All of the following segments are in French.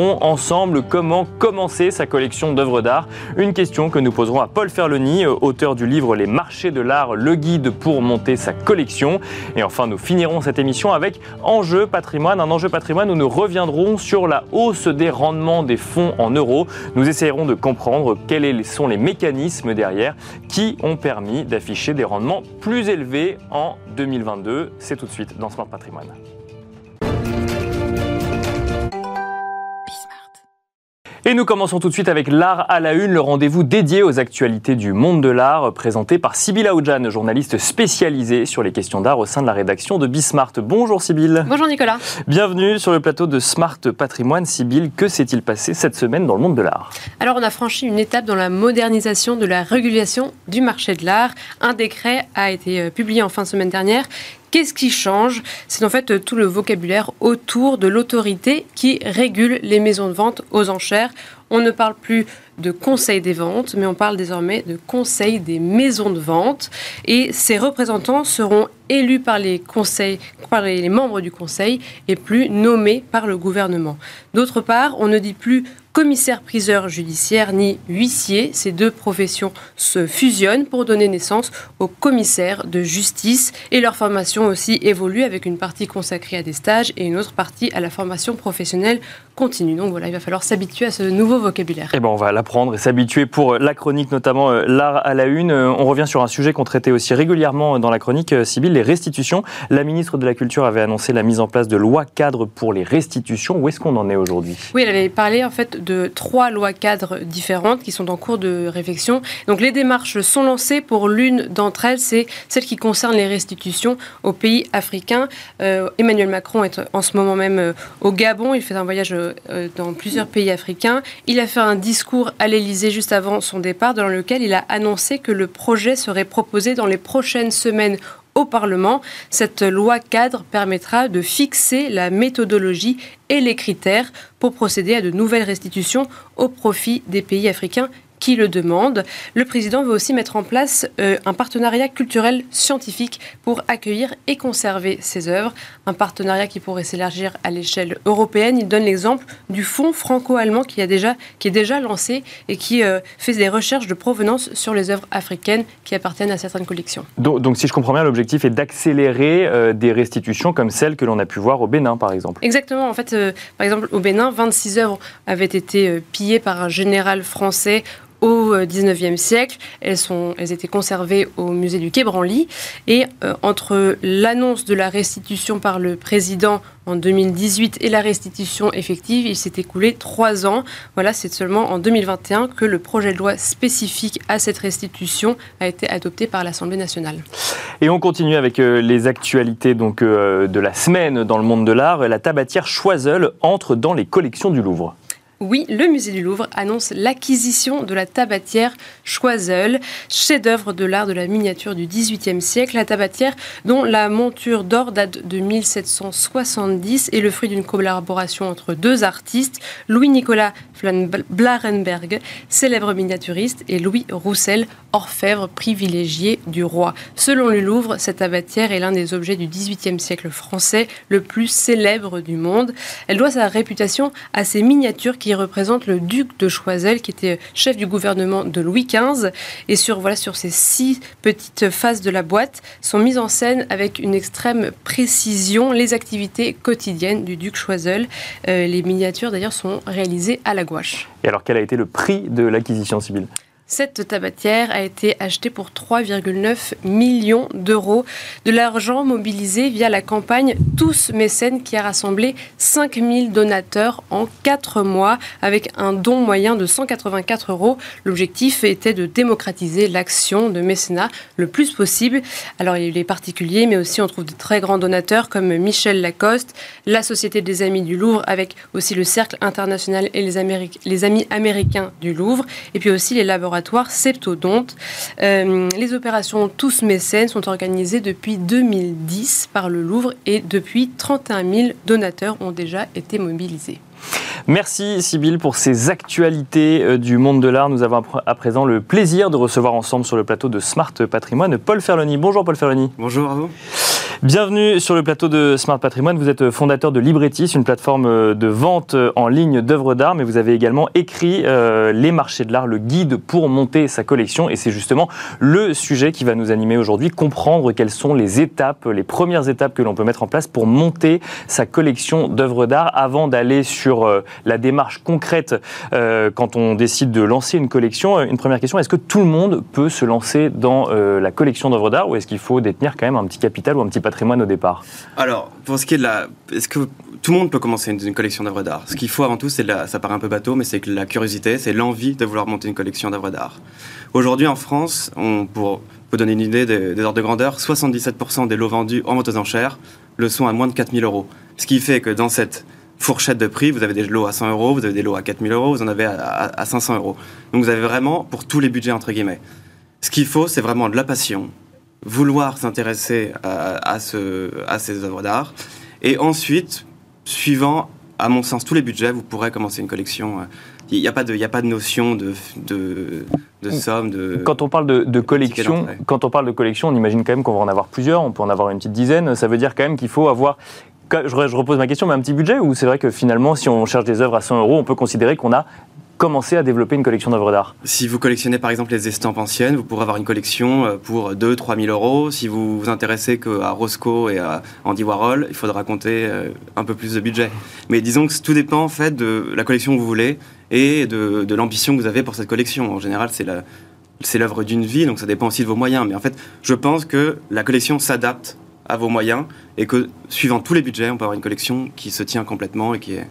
ensemble comment commencer sa collection d'œuvres d'art. Une question que nous poserons à Paul Ferloni, euh, auteur du livre Les marchés de l'art, le guide pour monter sa collection. Et enfin, nous finirons cette émission avec Enjeu patrimoine, un enjeu patrimoine où nous reviendrons sur la hausse des rendements des fonds en euros. Nous essayerons de comprendre quels sont les mécanismes derrière qui ont permis d'afficher des rendements plus élevés en 2022. C'est tout de suite dans Smart Patrimoine. Et nous commençons tout de suite avec l'art à la une, le rendez-vous dédié aux actualités du monde de l'art, présenté par Sybille Aoudjan, journaliste spécialisée sur les questions d'art au sein de la rédaction de Bismart. Bonjour Sybille. Bonjour Nicolas. Bienvenue sur le plateau de Smart Patrimoine. Sybille, que s'est-il passé cette semaine dans le monde de l'art? Alors on a franchi une étape dans la modernisation de la régulation du marché de l'art. Un décret a été euh, publié en fin de semaine dernière Qu'est-ce qui change? C'est en fait tout le vocabulaire autour de l'autorité qui régule les maisons de vente aux enchères. On ne parle plus de conseil des ventes, mais on parle désormais de conseil des maisons de vente. Et ces représentants seront élus par les, conseils, par les membres du conseil et plus nommés par le gouvernement. D'autre part, on ne dit plus commissaire-priseur judiciaire ni huissier. Ces deux professions se fusionnent pour donner naissance aux commissaires de justice et leur formation aussi évolue avec une partie consacrée à des stages et une autre partie à la formation professionnelle continue. Donc voilà, il va falloir s'habituer à ce nouveau vocabulaire. Et eh ben on va l'apprendre et s'habituer pour la chronique, notamment euh, l'art à la une. Euh, on revient sur un sujet qu'on traitait aussi régulièrement dans la chronique, euh, Sybille, les restitutions. La ministre de la Culture avait annoncé la mise en place de lois cadres pour les restitutions. Où est-ce qu'on en est aujourd'hui? Oui, elle avait parlé en fait de trois lois cadres différentes qui sont en cours de réflexion. Donc les démarches sont lancées pour l'une d'entre elles, c'est celle qui concerne les restitutions aux pays africains. Euh, Emmanuel Macron est en ce moment même euh, au Gabon, il fait un voyage euh, dans plusieurs pays africains. Il a fait un discours à l'Elysée juste avant son départ dans lequel il a annoncé que le projet serait proposé dans les prochaines semaines au Parlement. Cette loi cadre permettra de fixer la méthodologie et les critères pour procéder à de nouvelles restitutions au profit des pays africains qui le demande. Le président veut aussi mettre en place euh, un partenariat culturel scientifique pour accueillir et conserver ses œuvres, un partenariat qui pourrait s'élargir à l'échelle européenne. Il donne l'exemple du fonds franco-allemand qui, a déjà, qui est déjà lancé et qui euh, fait des recherches de provenance sur les œuvres africaines qui appartiennent à certaines collections. Donc, si je comprends bien, l'objectif est d'accélérer euh, des restitutions comme celles que l'on a pu voir au Bénin, par exemple. Exactement. En fait, par exemple, au Bénin, 26 œuvres avaient été pillées par un général français au XIXe euh, siècle. Elles, sont, elles étaient conservées au musée du Quai Branly. Et euh, entre l'annonce de la restitution par le président en 2018 et la restitution effective, il s'est écoulé trois ans. Voilà, c'est seulement en 2021 que le projet de loi spécifique à cette restitution a été adopté par l'Assemblée nationale. Et on continue avec euh, les actualités donc, de la semaine dans le monde de l'art. La tabatière Choiseul entre dans les collections du Louvre. Oui, le musée du Louvre annonce l'acquisition de la tabatière Choiseul, chef-d'œuvre de l'art de la miniature du XVIIIe siècle. La tabatière, dont la monture d'or date de 1770, est le fruit d'une collaboration entre deux artistes, Louis-Nicolas Blarenberg, célèbre miniaturiste, et Louis Roussel, orfèvre privilégié du roi. Selon le Louvre, cette tabatière est l'un des objets du XVIIIe siècle français le plus célèbre du monde. Elle doit sa réputation à ses miniatures qui représentent le duc de Choiseul, qui était chef du gouvernement de Louis XV. Et sur, voilà, sur ces six petites faces de la boîte sont mises en scène avec une extrême précision les activités quotidiennes du duc Choiseul. Euh, les miniatures d'ailleurs sont réalisées à la gouache. Et alors quel a été le prix de l'acquisition civile? Cette tabatière a été achetée pour 3,9 millions d'euros. De l'argent mobilisé via la campagne Tous mécènes qui a rassemblé 5000 donateurs en 4 mois avec un don moyen de 184 euros. L'objectif était de démocratiser l'action de mécénat le plus possible. Alors il y a eu les particuliers, mais aussi on trouve de très grands donateurs comme Michel Lacoste, la Société des Amis du Louvre avec aussi le Cercle international et les, les Amis américains du Louvre, et puis aussi les laboratoires septodonte. Euh, les opérations Tous mécènes sont organisées depuis 2010 par le Louvre et depuis 31 000 donateurs ont déjà été mobilisés. Merci Sybille pour ces actualités euh, du monde de l'art. Nous avons à présent le plaisir de recevoir ensemble sur le plateau de Smart Patrimoine Paul Ferloni. Bonjour Paul Ferloni. Bonjour à vous. Bienvenue sur le plateau de Smart Patrimoine. Vous êtes fondateur de Libretis, une plateforme de vente en ligne d'œuvres d'art, mais vous avez également écrit euh, Les marchés de l'art, le guide pour monter sa collection. Et c'est justement le sujet qui va nous animer aujourd'hui, comprendre quelles sont les étapes, les premières étapes que l'on peut mettre en place pour monter sa collection d'œuvres d'art avant d'aller sur euh, la démarche concrète euh, quand on décide de lancer une collection. Une première question, est-ce que tout le monde peut se lancer dans la collection d'œuvres d'art ou est-ce qu'il faut détenir quand même un petit capital ou un petit patrimoine au départ? Alors, pour ce qui est de la... Est-ce que tout le monde peut commencer une, collection d'œuvres d'art? Ce qu'il faut avant tout, c'est ça paraît un peu bateau, mais c'est que la curiosité, c'est l'envie de vouloir monter une collection d'œuvres d'art. Aujourd'hui, en France, pour vous donner une idée des, ordres de grandeur, 77% des lots vendus en vente aux enchères le sont à moins de 4000 euros. Ce qui fait que dans cette fourchette de prix, vous avez des lots à 100 euros, vous avez des lots à 4000 euros, vous en avez à, à 500 euros. Donc vous avez vraiment pour tous les budgets, entre guillemets. Ce qu'il faut, c'est vraiment de la passion, vouloir s'intéresser à, ce, à ces œuvres d'art. Et ensuite, suivant, à mon sens, tous les budgets, vous pourrez commencer une collection. Il n'y a, pas de, a pas de notion de, de, de somme. De, quand on parle de, collection, quand on parle de collection, on imagine quand même qu'on va en avoir plusieurs. On peut en avoir une petite dizaine. Ça veut dire quand même qu'il faut avoir je, repose ma question, mais un petit budget ou c'est vrai que finalement, si on cherche des œuvres à 100 euros, on peut considérer qu'on a commencer à développer une collection d'œuvres d'art? Si vous collectionnez par exemple les estampes anciennes, vous pourrez avoir une collection euh, pour 2-3 000 euros. Si vous vous intéressez qu'à Roscoe et à Andy Warhol, il faudra compter euh, un peu plus de budget. Mais disons que tout dépend en fait de la collection que vous voulez et de, l'ambition que vous avez pour cette collection. En général, c'est c'est l'œuvre d'une vie, donc ça dépend aussi de vos moyens. Mais en fait, je pense que la collection s'adapte à vos moyens et que suivant tous les budgets, on peut avoir une collection qui se tient complètement et qui est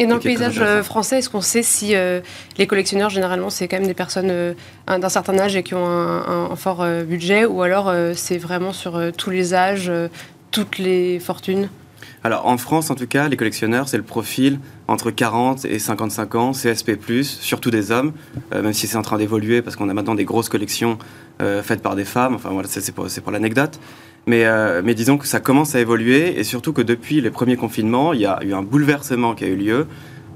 et dans le paysage euh, français, est-ce qu'on sait si euh, les collectionneurs, généralement, c'est quand même des personnes euh, d'un certain âge et qui ont un, fort budget, ou alors c'est vraiment sur tous les âges, toutes les fortunes? Alors en France, en tout cas, les collectionneurs, c'est le profil entre 40 et 55 ans, CSP+, surtout des hommes, même si c'est en train d'évoluer parce qu'on a maintenant des grosses collections faites par des femmes. Enfin voilà, c'est pour, pour l'anecdote. Euh, mais, disons que ça commence à évoluer et surtout que depuis les premiers confinements, il y a eu un bouleversement qui a eu lieu.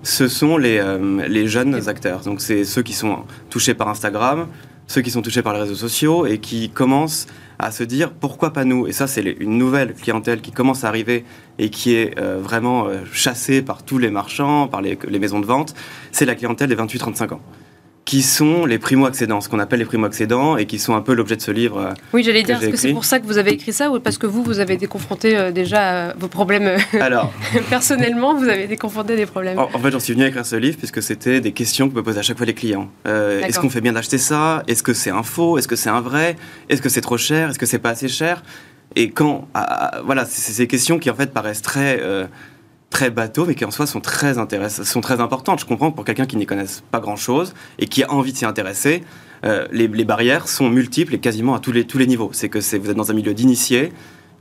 Ce sont les, euh, les jeunes acteurs. Donc c'est ceux qui sont touchés par Instagram, ceux qui sont touchés par les réseaux sociaux et qui commencent à se dire pourquoi pas nous? Et ça, c'est une nouvelle clientèle qui commence à arriver et qui est euh, vraiment chassée par tous les marchands, par les, les maisons de vente. C'est la clientèle des 28-35 ans qui sont les primo-accédants, ce qu'on appelle les primo-accédants, et qui sont un peu l'objet de ce livre. Euh, oui, j'allais dire, est-ce que c'est pour ça que vous avez écrit ça, ou parce que vous, vous avez été confronté euh, déjà à vos problèmes euh, Alors, personnellement, vous avez été confronté à des problèmes. En, fait, j'en suis venu à écrire ce livre puisque c'était des questions que me posaient à chaque fois les clients. est-ce qu'on fait bien d'acheter ça? Est-ce que c'est un faux? Est-ce que c'est un vrai? Est-ce que c'est trop cher? Est-ce que c'est pas assez cher? Et quand, ah, voilà, c'est ces questions qui en fait paraissent très très bateaux, mais qui en soi sont très, sont très importantes. Je comprends que pour quelqu'un qui n'y connaisse pas grand-chose et qui a envie de s'y intéresser, euh, les, barrières sont multiples et quasiment à tous les, tous les niveaux. C'est que vous êtes dans un milieu d'initiés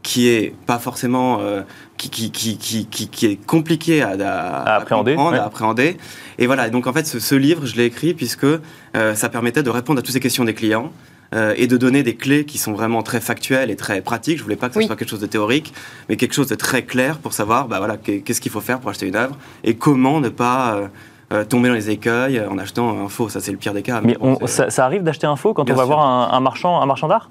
qui est pas forcément euh, qui, qui, qui, qui, est compliqué à, à, appréhender, à appréhender. Et voilà. Donc en fait, ce, livre, je l'ai écrit puisque euh, ça permettait de répondre à toutes ces questions des clients euh, et de donner des clés qui sont vraiment très factuelles et très pratiques. Je voulais pas que ce soit quelque chose de théorique, mais quelque chose de très clair pour savoir, bah voilà, qu'est-ce qu'il faut faire pour acheter une œuvre et comment ne pas euh, euh, tomber dans les écueils en achetant un faux. Ça, c'est le pire des cas. Mais, ça, arrive d'acheter un faux quand on va voir un, marchand, un marchand d'art?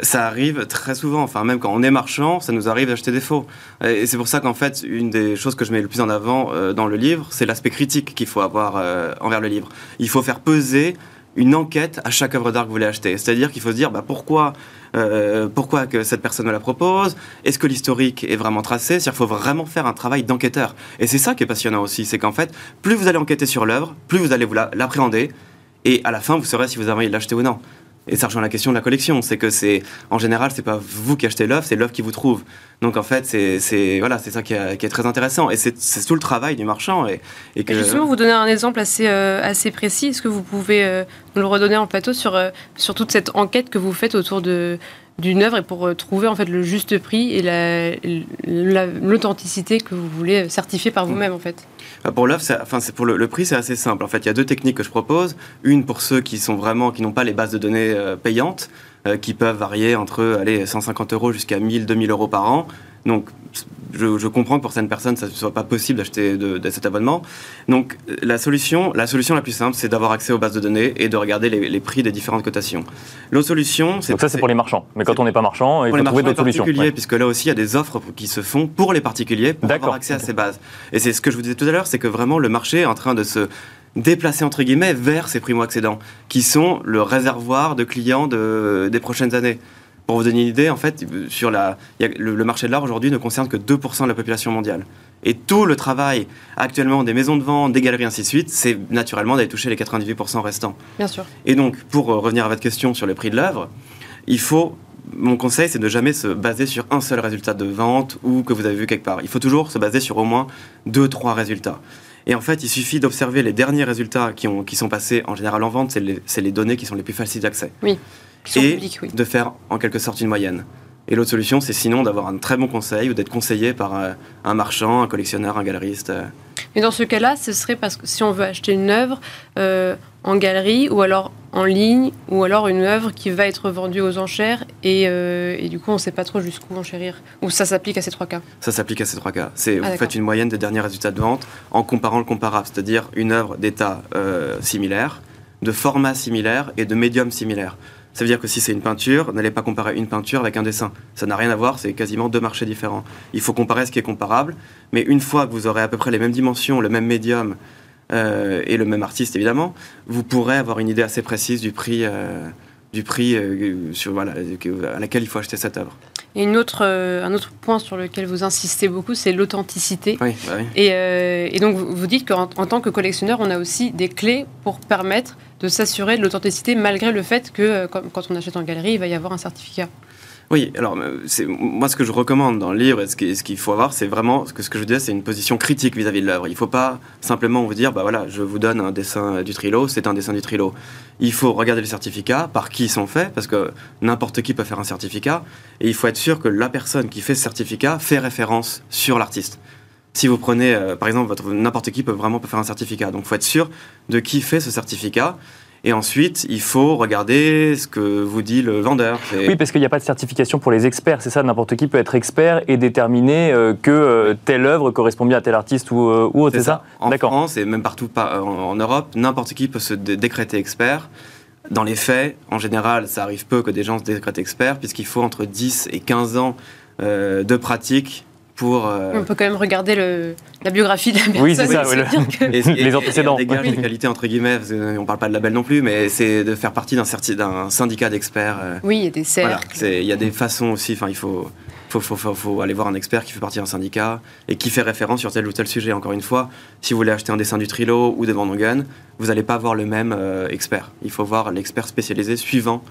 Ça arrive très souvent, enfin même quand on est marchand, ça nous arrive d'acheter des faux. Et c'est pour ça qu'en fait, une des choses que je mets le plus en avant dans le livre, c'est l'aspect critique qu'il faut avoir envers le livre. Il faut faire peser une enquête à chaque œuvre d'art que vous voulez acheter. C'est-à-dire qu'il faut se dire bah, pourquoi, euh, pourquoi que cette personne me la propose, est-ce que l'historique est vraiment tracé? C'est-à-dire qu'il faut vraiment faire un travail d'enquêteur. Et c'est ça qui est passionnant aussi, c'est qu'en fait, plus vous allez enquêter sur l'œuvre, plus vous allez vous l'appréhender, Et à la fin, vous saurez si vous avez envie de l'acheter ou non. Et ça rejoint la question de la collection, c'est que c'est en général c'est pas vous qui achetez l'œuvre, c'est l'œuvre qui vous trouve. Donc en fait c'est voilà c'est ça qui, est très intéressant et c'est tout le travail du marchand et, et que justement vous donner un exemple assez euh, assez précis. Est-ce que vous pouvez euh, nous le redonner en plateau sur euh, sur toute cette enquête que vous faites autour de d'une œuvre et pour trouver en fait le juste prix et l'authenticité que vous voulez certifier par vous-même en fait. Bah, pour l'œuvre, enfin, pour le, prix, c'est assez simple. En fait, il y a deux techniques que je propose. Une pour ceux qui sont vraiment, qui n'ont pas les bases de données euh, payantes, euh, qui peuvent varier entre allez, 150 euros jusqu'à 1000, 2000 euros par an. Donc, je, comprends que pour certaines personnes, ça ne soit pas possible d'acheter de, cet abonnement. Donc, la solution, la solution la plus simple, c'est d'avoir accès aux bases de données et de regarder les, prix des différentes cotations. L'autre solution, c'est... Donc ça, c'est pour les marchands. Mais quand on n'est pas marchand, il faut trouver d'autres solutions. particuliers, puisque là aussi, il y a des offres qui se font pour les particuliers pour avoir accès à ces bases. Et c'est ce que je vous disais tout à l'heure, c'est que vraiment, le marché est en train de se déplacer entre guillemets vers ces primo-accédants, qui sont le réservoir de clients de, des prochaines années. Pour vous donner une idée, en fait, sur la, le, marché de l'art aujourd'hui ne concerne que 2% de la population mondiale. Et tout le travail actuellement des maisons de vente, des galeries, ainsi de suite, c'est naturellement d'aller toucher les 98% restants. Bien sûr. Et donc, pour euh, revenir à votre question sur le prix de l'œuvre, il faut mon conseil, c'est de jamais se baser sur un seul résultat de vente ou que vous avez vu quelque part. Il faut toujours se baser sur au moins deux, trois résultats. Et en fait, il suffit d'observer les derniers résultats qui, ont, qui sont passés en général en vente, c'est les, les, données qui sont les plus faciles d'accès. Oui et de faire en quelque sorte une moyenne. Et l'autre solution, c'est sinon d'avoir un très bon conseil ou d'être conseillé par euh, un marchand, un collectionneur, un galeriste. Euh. Mais dans ce cas-là, ce serait parce que si on veut acheter une œuvre euh, en galerie ou alors en ligne ou alors une œuvre qui va être vendue aux enchères et, du coup on ne sait pas trop jusqu'où enchérir. Ou ça s'applique à ces trois cas Ça s'applique à ces trois cas. C'est, ah, vous faites une moyenne des derniers résultats de vente en comparant le comparable, c'est-à-dire une œuvre d'état similaire, de format similaire et de médium similaire. Ça veut dire que si c'est une peinture, n'allez pas comparer une peinture avec un dessin. Ça n'a rien à voir, c'est quasiment deux marchés différents. Il faut comparer ce qui est comparable, mais une fois que vous aurez à peu près les mêmes dimensions, le même médium euh, et le même artiste évidemment, vous pourrez avoir une idée assez précise du prix, euh, du prix euh, sur, voilà, à laquelle il faut acheter cette œuvre. Et une autre, un autre point sur lequel vous insistez beaucoup, c'est l'authenticité. Oui, bah oui. Et, et, donc, vous dites qu'en tant que collectionneur, on a aussi des clés pour permettre de s'assurer de l'authenticité malgré le fait que euh, quand on achète en galerie, il va y avoir un certificat. Oui, alors c'est moi ce que je recommande dans le livre et ce qu'il faut avoir, c'est vraiment ce que, ce que je disais, c'est une position critique vis-à-vis de l'œuvre. Il ne faut pas simplement vous dire, bah voilà, je vous donne un dessin du Trilo, c'est un dessin du Trilo. Il faut regarder les certificats, par qui ils sont faits, parce que n'importe qui peut faire un certificat, et il faut être sûr que la personne qui fait ce certificat fait référence sur l'artiste. Si vous prenez, euh, par exemple, n'importe qui peut vraiment faire un certificat. Donc, il faut être sûr de qui fait ce certificat. Et ensuite, il faut regarder ce que vous dit le vendeur. Oui, parce qu'il n'y a pas de certification pour les experts, c'est ça N'importe qui peut être expert et déterminer euh, que euh, telle œuvre correspond bien à tel artiste ou, ou autre, c'est ça, En France et même partout en, Europe, n'importe qui peut se décréter expert. Dans les faits, en général, ça arrive peu que des gens se décrètent experts, puisqu'il faut entre 10 et 15 ans de pratique euh, On peut quand même regarder le, la biographie de la personne. Oui, c'est ça, les antécédents. Des gages de qualité, entre guillemets, on ne parle pas de label non plus, mais c'est de faire partie d'un syndicat d'experts. Euh, oui, il y a des cercles. il y a des façons aussi, enfin, il faut, faut, faut, faut, aller voir un expert qui fait partie d'un syndicat et qui fait référence sur tel ou tel sujet. Encore une fois, si vous voulez acheter un dessin du Trilo ou de Van Dongen, vous n'allez pas voir le même euh, expert. Il faut voir l'expert spécialisé suivant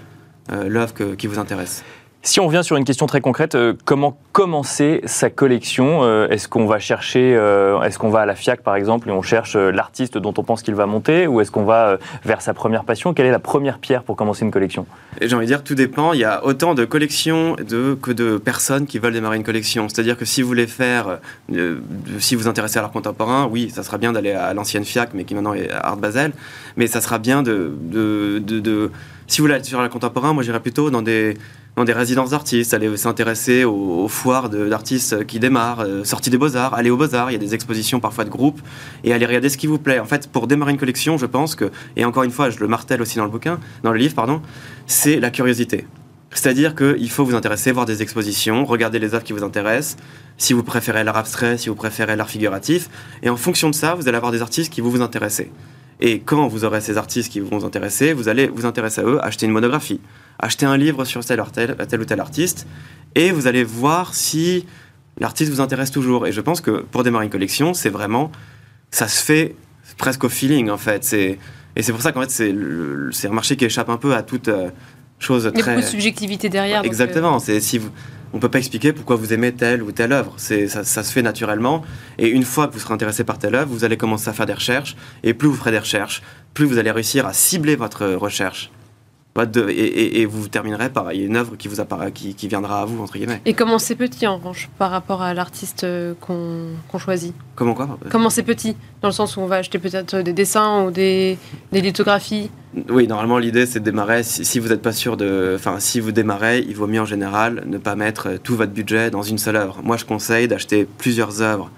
l'œuvre qui vous intéresse. Si on revient sur une question très concrète, euh, comment commencer sa collection euh, Est-ce qu'on va chercher, euh, est-ce qu'on va à la FIAC par exemple et on cherche l'artiste dont on pense qu'il va monter ou est-ce qu'on va vers sa première passion? Quelle est la première pierre pour commencer une collection? J'ai envie de dire tout dépend. Il y a autant de collections que de personnes qui veulent démarrer une collection. C'est-à-dire que si vous voulez faire, si vous intéressez à l'art contemporain, oui, ça sera bien d'aller à l'ancienne FIAC mais qui maintenant est Art Basel, mais ça sera bien de, de, de si vous voulez aller sur l'art contemporain, moi j'irais plutôt dans des dans des résidences d'artistes, aller s'intéresser aux, foires d'artistes qui démarrent, euh, sorties des beaux-arts, aller aux beaux-arts, il y a des expositions parfois de groupes, et aller regarder ce qui vous plaît. En fait, pour démarrer une collection, je pense que, et encore une fois, je le martèle aussi dans le bouquin, dans le livre, pardon, c'est la curiosité. C'est-à-dire qu'il faut vous intéresser, voir des expositions, regarder les œuvres qui vous intéressent, si vous préférez l'art abstrait, si vous préférez l'art figuratif, et en fonction de ça, vous allez avoir des artistes qui vous intéresser. Et quand vous aurez ces artistes qui vont vous intéresser, vous allez vous intéresser à eux, acheter une monographie, acheter un livre sur tel, tel, tel ou tel artiste, et vous allez voir si l'artiste vous intéresse toujours. Et je pense que pour démarrer une collection, c'est vraiment, ça se fait presque au feeling en fait. C'est Et c'est pour ça qu'en fait, c'est un marché qui échappe un peu à toute chose Il y très. a beaucoup de subjectivité derrière. donc, euh, Exactement. C'est si vous, on peut pas expliquer pourquoi vous aimez telle ou telle œuvre. C'est ça, ça se fait naturellement. Et une fois que vous serez intéressé par telle œuvre, vous allez commencer à faire des recherches. Et plus vous ferez des recherches, plus vous allez réussir à cibler votre recherche. Pas de- et, et- et vous terminerez par une œuvre qui vous appara- qui, qui viendra à vous entre guillemets. Et comment c'est petit en revanche par rapport à l'artiste euh, qu'on choisit? Comment quoi? Comment c'est petit Dans le sens où on va acheter peut-être des dessins ou des, des lithographies? Oui, normalement l'idée c'est de démarrer. Si, si vous n'êtes pas sûr de, enfin si vous démarrez, il vaut mieux en général ne pas mettre euh, tout votre budget dans une seule œuvre. Moi, je conseille d'acheter plusieurs œuvres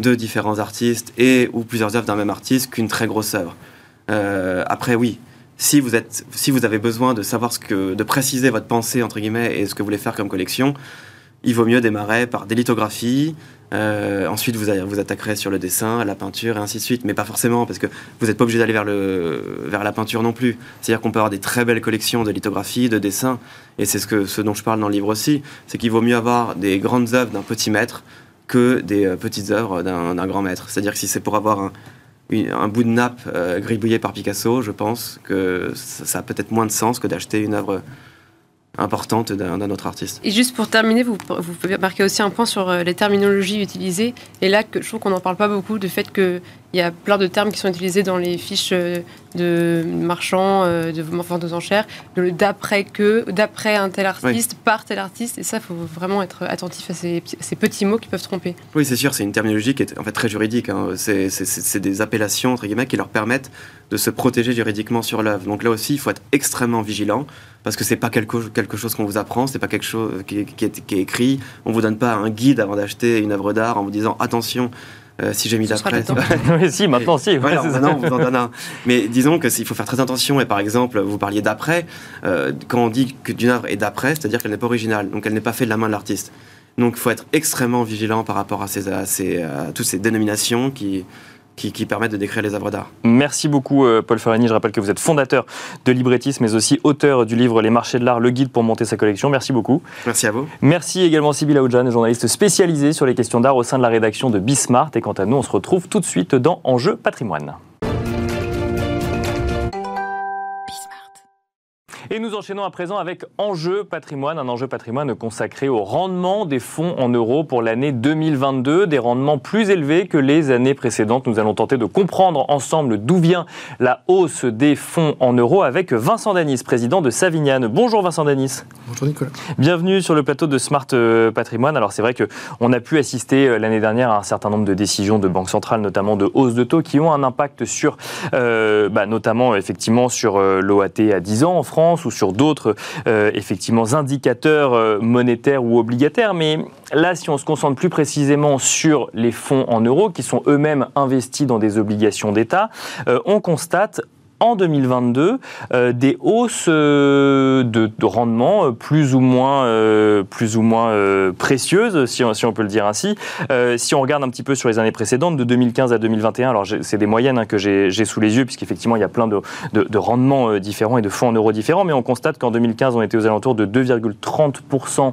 de différents artistes et ou plusieurs œuvres d'un même artiste qu'une très grosse œuvre. Euh, après, oui. Si vous, êtes, si vous avez besoin de savoir ce que, de préciser votre pensée entre guillemets et ce que vous voulez faire comme collection, il vaut mieux démarrer par des lithographies. euh, ensuite, vous, vous attaquerez sur le dessin, la peinture et ainsi de suite. Mais pas forcément, parce que vous n'êtes pas obligé d'aller vers, vers la peinture non plus. C'est-à-dire qu'on peut avoir des très belles collections de lithographies, de dessins. Et c'est ce, ce dont je parle dans le livre aussi. C'est qu'il vaut mieux avoir des grandes œuvres d'un petit maître que des euh, petites œuvres d'un grand maître. C'est-à-dire que si c'est pour avoir un, un bout de nappe euh, gribouillé par Picasso, je pense que ça, ça a peut-être moins de sens que d'acheter une œuvre importante d'un autre artiste. Et juste pour terminer, vous, vous pouvez marquer aussi un point sur euh, les terminologies utilisées. Et là, je trouve qu'on n'en parle pas beaucoup, du fait qu'il y a plein de termes qui sont utilisés dans les fiches euh, de marchands, euh, de ventes aux enchères, d'après que, d'après un tel artiste, par tel artiste. Et ça, il faut vraiment être attentif à ces, ces petits mots qui peuvent tromper. Oui, c'est sûr, c'est une terminologie qui est en fait très juridique. hein. C'est des appellations, entre guillemets, qui leur permettent de se protéger juridiquement sur l'œuvre. Donc là aussi, il faut être extrêmement vigilant, parce que c'est pas quelque, quelque chose qu'on vous apprend, c'est pas quelque chose qui, qui est, qui est écrit. On vous donne pas un guide avant d'acheter une œuvre d'art en vous disant attention. euh, si j'ai mis le oui, si, maintenant, si. Voilà, Ouais, maintenant, on vous en donne un. Mais disons que s'il faut faire très attention, et par exemple, vous parliez d'après, euh, quand on dit que d'une œuvre est d'après, c'est-à-dire qu'elle n'est pas originale, donc elle n'est pas faite de la main de l'artiste. Donc il faut être extrêmement vigilant par rapport à, ces, à, ces, à toutes ces dénominations qui, qui, qui permettent de décrire les œuvres d'art. Merci beaucoup, euh, Paul Ferrani. Je rappelle que vous êtes fondateur de Librettis, mais aussi auteur du livre Les marchés de l'art, le guide pour monter sa collection. Merci beaucoup. Merci à vous. Merci également Sybille Aoudjan, journaliste spécialisée sur les questions d'art au sein de la rédaction de Bismart. Et quant à nous, on se retrouve tout de suite dans Enjeu patrimoine. Et nous enchaînons à présent avec Enjeu patrimoine, un enjeu patrimoine consacré au rendement des fonds en euros pour l'année 2022, des rendements plus élevés que les années précédentes. Nous allons tenter de comprendre ensemble d'où vient la hausse des fonds en euros avec Vincent Danis, président de Savignane. Bonjour Vincent Danis. Bonjour Nicolas. Bienvenue sur le plateau de Smart euh, Patrimoine. Alors c'est vrai qu'on a pu assister euh, l'année dernière à un certain nombre de décisions de banques centrales, notamment de hausse de taux, qui ont un impact sur, euh, bah, notamment effectivement sur l'OAT à 10 ans en France ou sur d'autres euh, effectivement indicateurs euh, monétaires ou obligataires. Mais là, si on se concentre plus précisément sur les fonds en euros qui sont eux-mêmes investis dans des obligations d'État, euh, on constate en 2022 euh, des hausses euh, de, de rendement euh, plus ou moins, plus ou moins précieuses, si on, peut le dire ainsi. Si on regarde un petit peu sur les années précédentes, de 2015 à 2021, alors c'est des moyennes hein, que j'ai sous les yeux, puisqu'effectivement il y a plein de, de, de rendements différents et de fonds en euros différents, mais on constate qu'en 2015 on était aux alentours de 2,30%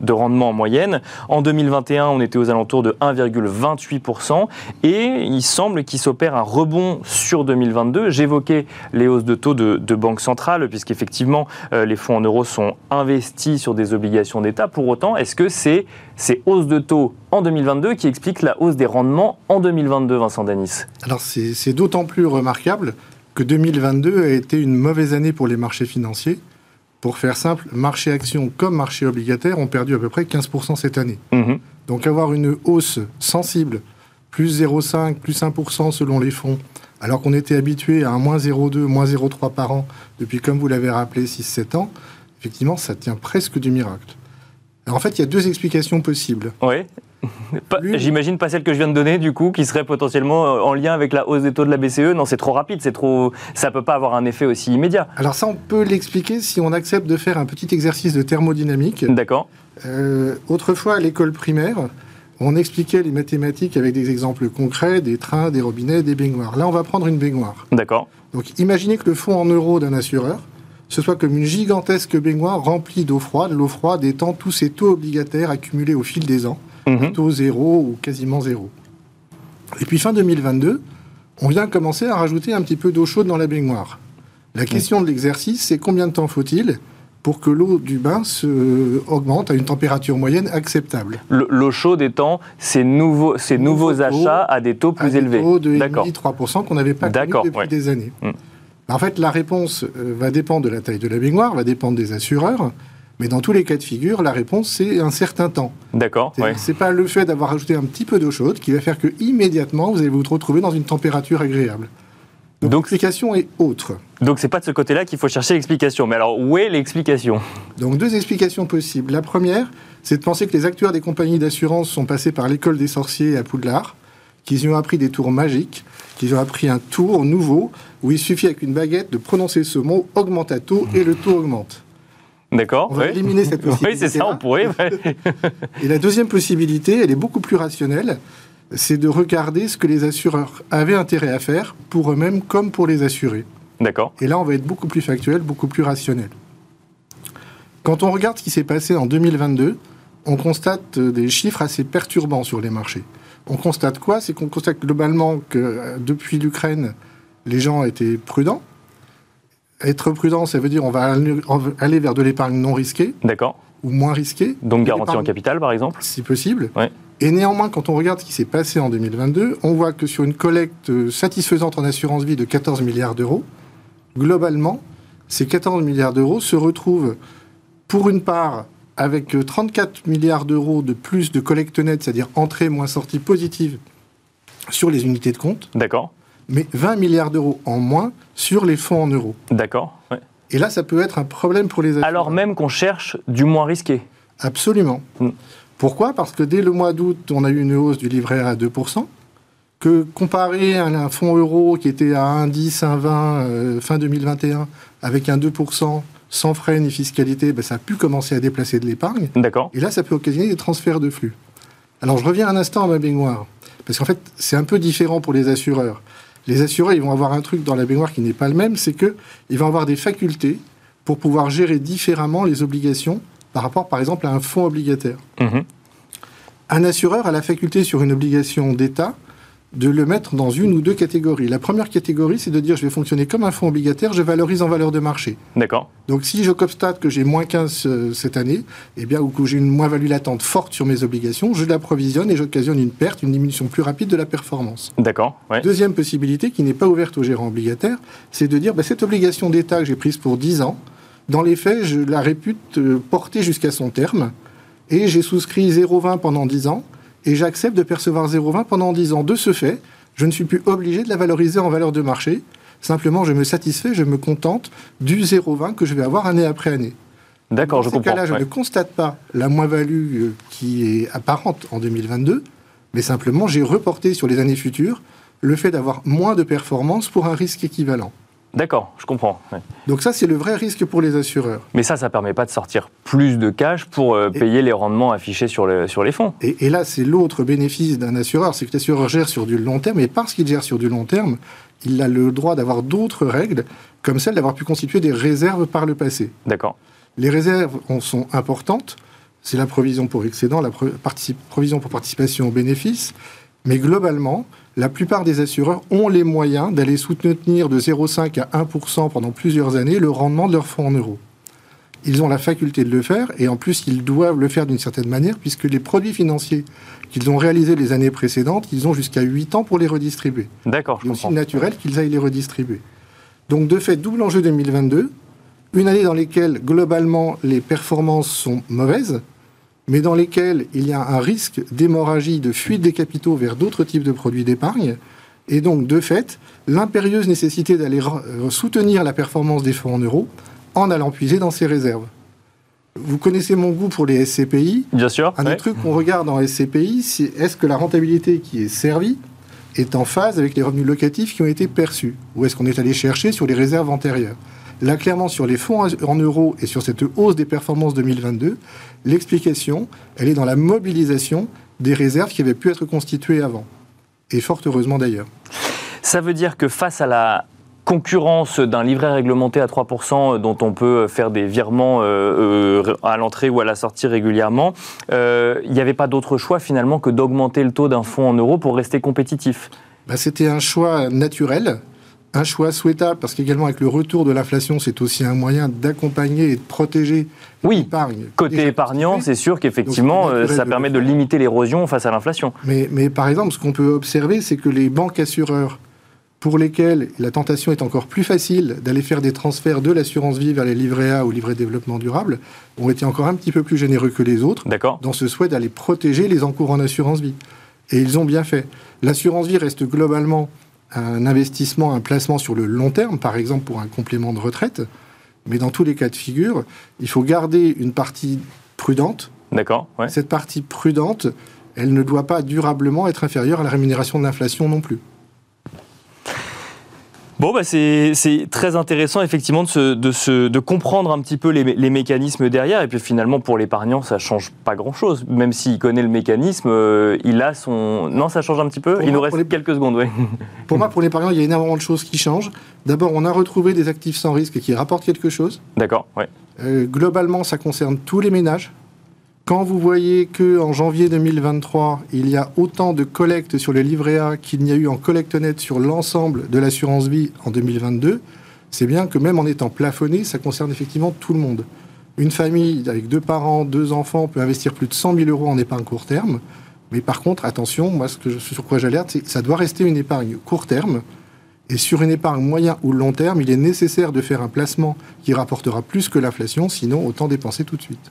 de rendement en moyenne. En 2021, on était aux alentours de 1,28%. Et il semble qu'il s'opère un rebond sur 2022. J'évoquais les hausses de taux de, de banque centrale, puisqu'effectivement, euh, les fonds en euros sont investis sur des obligations d'État. Pour autant, est-ce que c'est ces hausses de taux en 2022 qui expliquent la hausse des rendements en 2022, Vincent Danis? Alors c'est d'autant plus remarquable que 2022 a été une mauvaise année pour les marchés financiers. Pour faire simple, marché actions comme marché obligataire ont perdu à peu près 15% cette année. Mhm. Donc avoir une hausse sensible, plus 0,5, plus 1% selon les fonds, alors qu'on était habitué à un moins 0,2, moins 0,3 par an depuis, comme vous l'avez rappelé, 6-7 ans, effectivement, ça tient presque du miracle. Alors en fait, il y a deux explications possibles. Oui. J'imagine pas celle que je viens de donner, du coup, qui serait potentiellement euh, en lien avec la hausse des taux de la BCE. Non, c'est trop rapide, c'est trop. Ça peut pas avoir un effet aussi immédiat. Alors ça, on peut l'expliquer si on accepte de faire un petit exercice de thermodynamique. D'accord. Euh, autrefois, à l'école primaire, on expliquait les mathématiques avec des exemples concrets, des trains, des robinets, des baignoires. Là, on va prendre une baignoire. D'accord. Donc imaginez que le fonds en euros d'un assureur, ce soit comme une gigantesque baignoire remplie d'eau froide, l'eau froide étant tous ces taux obligataires accumulés au fil des ans, Taux zéro ou quasiment zéro. Et puis fin 2022, on vient commencer à rajouter un petit peu d'eau chaude dans la baignoire. La question de l'exercice, c'est combien de temps faut-il pour que l'eau du bain se augmente à une température moyenne acceptable? L'eau chaude étant ces nouveaux, ces nouveaux, achats à des taux plus élevés. Des taux de 3% qu'on n'avait pas connus depuis des années. Hmm. En fait, la réponse euh, va dépendre de la taille de la baignoire, va dépendre des assureurs. Mais dans tous les cas de figure, la réponse, c'est un certain temps. D'accord. C'est pas le fait d'avoir ajouté un petit peu d'eau chaude qui va faire que immédiatement vous allez vous retrouver dans une température agréable. Donc, l'explication est autre. Donc c'est pas de ce côté-là qu'il faut chercher l'explication. Mais alors où est l'explication? Donc deux explications possibles. La première, c'est de penser que les acteurs des compagnies d'assurance sont passés par l'école des sorciers à Poudlard, qu'ils y ont appris des tours magiques, qu'ils ont appris un tour nouveau où il suffit avec une baguette de prononcer ce mot augmentato et le taux augmente. D'accord. On va éliminer cette possibilité. oui, c'est ça, on pourrait. et la deuxième possibilité, elle est beaucoup plus rationnelle c'est de regarder ce que les assureurs avaient intérêt à faire pour eux-mêmes comme pour les assurés. D'accord. Et là, on va être beaucoup plus factuel, beaucoup plus rationnel. Quand on regarde ce qui s'est passé en 2022, on constate des chiffres assez perturbants sur les marchés. On constate quoi? C'est qu'on constate globalement que euh, depuis l'Ukraine, les gens étaient prudents. Être prudent, ça veut dire on va aller vers de l'épargne non risquée. D'accord. Ou moins risquée. Donc garantie en capital, par exemple Si possible. Ouais. Et néanmoins, quand on regarde ce qui s'est passé en 2022, on voit que sur une collecte satisfaisante en assurance vie de 14 milliards d'euros, globalement, ces 14 milliards d'euros se retrouvent pour une part avec 34 milliards d'euros de plus de collecte nette, c'est-à-dire entrée moins sortie positive sur les unités de compte. D'accord. Mais 20 milliards d'euros en moins sur les fonds en euros. D'accord. Et là, ça peut être un problème pour les assureurs. Alors même qu'on cherche du moins risqué. Absolument. Hmm. Pourquoi? Parce que dès le mois d'août, on a eu une hausse du livret A à 2%, que comparé à un fonds euro qui était à 1,10, 1,20 euh, fin 2021, avec un 2%, sans frais ni fiscalité, ben, ça a pu commencer à déplacer de l'épargne. D'accord. Et là, ça peut occasionner des transferts de flux. Alors, je reviens un instant à ma baignoire. Parce qu'en fait, c'est un peu différent pour les assureurs. Les assureurs, ils vont avoir un truc dans la baignoire qui n'est pas le même, c'est qu'ils vont avoir des facultés pour pouvoir gérer différemment les obligations par rapport, par exemple, à un fonds obligataire. Mhm. Un assureur a la faculté sur une obligation d'État de le mettre dans une ou deux catégories. La première catégorie, c'est de dire je vais fonctionner comme un fonds obligataire, je valorise en valeur de marché. D'accord. Donc si je constate que j'ai moins 15 euh, cette année, eh bien, ou que j'ai une moins-value latente forte sur mes obligations, je l'approvisionne et j'occasionne une perte, une diminution plus rapide de la performance. D'accord. Deuxième possibilité, qui n'est pas ouverte aux gérants obligataires, c'est de dire bah, cette obligation d'État que j'ai prise pour 10 ans, dans les faits, je la répute euh, portée jusqu'à son terme. Et j'ai souscrit 0,20 pendant 10 ans. Et j'accepte de percevoir 0,20 pendant 10 ans. De ce fait, je ne suis plus obligé de la valoriser en valeur de marché. Simplement, je me satisfais, je me contente du 0,20 que je vais avoir année après année. D'accord, je comprends. Dans ce cas-là, je ne constate pas la moins-value euh, qui est apparente en 2022, mais simplement, j'ai reporté sur les années futures le fait d'avoir moins de performance pour un risque équivalent. D'accord, je comprends. Donc ça, c'est le vrai risque pour les assureurs. Mais ça, ça ne permet pas de sortir plus de cash pour euh, payer les rendements affichés sur, sur les fonds. Et, là, c'est l'autre bénéfice d'un assureur, c'est que l'assureur gère sur du long terme, et parce qu'il gère sur du long terme, il a le droit d'avoir d'autres règles, comme celle d'avoir pu constituer des réserves par le passé. D'accord. Les réserves en sont importantes. C'est la provision pour excédent, la provision pour participation aux bénéfices. Mais globalement, la plupart des assureurs ont les moyens d'aller soutenir de 0,5 à 1% pendant plusieurs années le rendement de leurs fonds en euros. Ils ont la faculté de le faire et en plus ils doivent le faire d'une certaine manière puisque les produits financiers qu'ils ont réalisés les années précédentes, ils ont jusqu'à 8 ans pour les redistribuer. D'accord, je comprends. C'est naturel qu'ils aillent les redistribuer. Donc de fait, double enjeu 2022, une année dans laquelle globalement les performances sont mauvaises, mais dans lesquels il y a un risque d'hémorragie, de fuite des capitaux vers d'autres types de produits d'épargne. Et donc, de fait, l'impérieuse nécessité d'aller euh, soutenir la performance des fonds en euros en allant puiser dans ses réserves. Vous connaissez mon goût pour les SCPI. Bien sûr. Un des trucs qu'on regarde en SCPI, c'est est-ce que la rentabilité qui est servie est en phase avec les revenus locatifs qui ont été perçus? Ou est-ce qu'on est allé chercher sur les réserves antérieures? Là, clairement, sur les fonds en euros et sur cette hausse des performances 2022, l'explication, elle est dans la mobilisation des réserves qui avaient pu être constituées avant. Et fort heureusement d'ailleurs. Ça veut dire que face à la concurrence d'un livret réglementé à 3% dont on peut faire des virements euh, euh, à l'entrée ou à la sortie régulièrement, euh, il n'y avait pas d'autre choix finalement que d'augmenter le taux d'un fonds en euros pour rester compétitif. bah, C'était un choix naturel, un choix souhaitable, parce qu'également avec le retour de l'inflation, c'est aussi un moyen d'accompagner et de protéger oui. l'épargne. Côté épargnant, c'est sûr qu'effectivement, euh, ça permet de limiter l'érosion face à l'inflation. Mais, mais par exemple, ce qu'on peut observer, c'est que les banques assureurs pour lesquels la tentation est encore plus facile d'aller faire des transferts de l'assurance vie vers les livrets A ou livrets développement durable, ont été encore un petit peu plus généreux que les autres dans ce souhait d'aller protéger les encours en assurance vie. Et ils ont bien fait. L'assurance vie reste globalement un investissement, un placement sur le long terme, par exemple pour un complément de retraite. Mais dans tous les cas de figure, il faut garder une partie prudente. D'accord. Cette partie prudente, elle ne doit pas durablement être inférieure à la rémunération de l'inflation non plus. Bon, bah c'est très intéressant effectivement de, de, de, comprendre un petit peu les, mécanismes derrière. Et puis finalement, pour l'épargnant, ça change pas grand-chose. Même s'il connaît le mécanisme, euh, il a son... Non, ça change un petit peu Il nous reste quelques secondes, oui. Pour moi, pour l'épargnant, il y a énormément de choses qui changent. D'abord, on a retrouvé des actifs sans risque qui rapportent quelque chose. D'accord, oui. Euh, globalement, ça concerne tous les ménages. Quand vous voyez qu'en janvier 2023, il y a autant de collectes sur les livrets A qu'il n'y a eu en collecte nette sur l'ensemble de l'assurance vie en 2022, c'est bien que même en étant plafonné, ça concerne effectivement tout le monde. Une famille avec deux parents, deux enfants peut investir plus de 100 000 euros en épargne court terme. Mais par contre, attention, moi, ce que sur quoi j'alerte, c'est que ça doit rester une épargne court terme. Et sur une épargne moyen ou long terme, il est nécessaire de faire un placement qui rapportera plus que l'inflation, sinon autant dépenser tout de suite.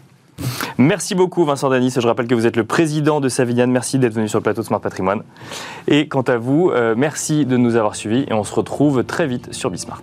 Merci beaucoup Vincent Danis. Je rappelle que vous êtes le président de Savignane. Merci d'être venu sur le plateau de Smart Patrimoine. Et quant à vous, euh, merci de nous avoir suivis et on se retrouve très vite sur Bismart.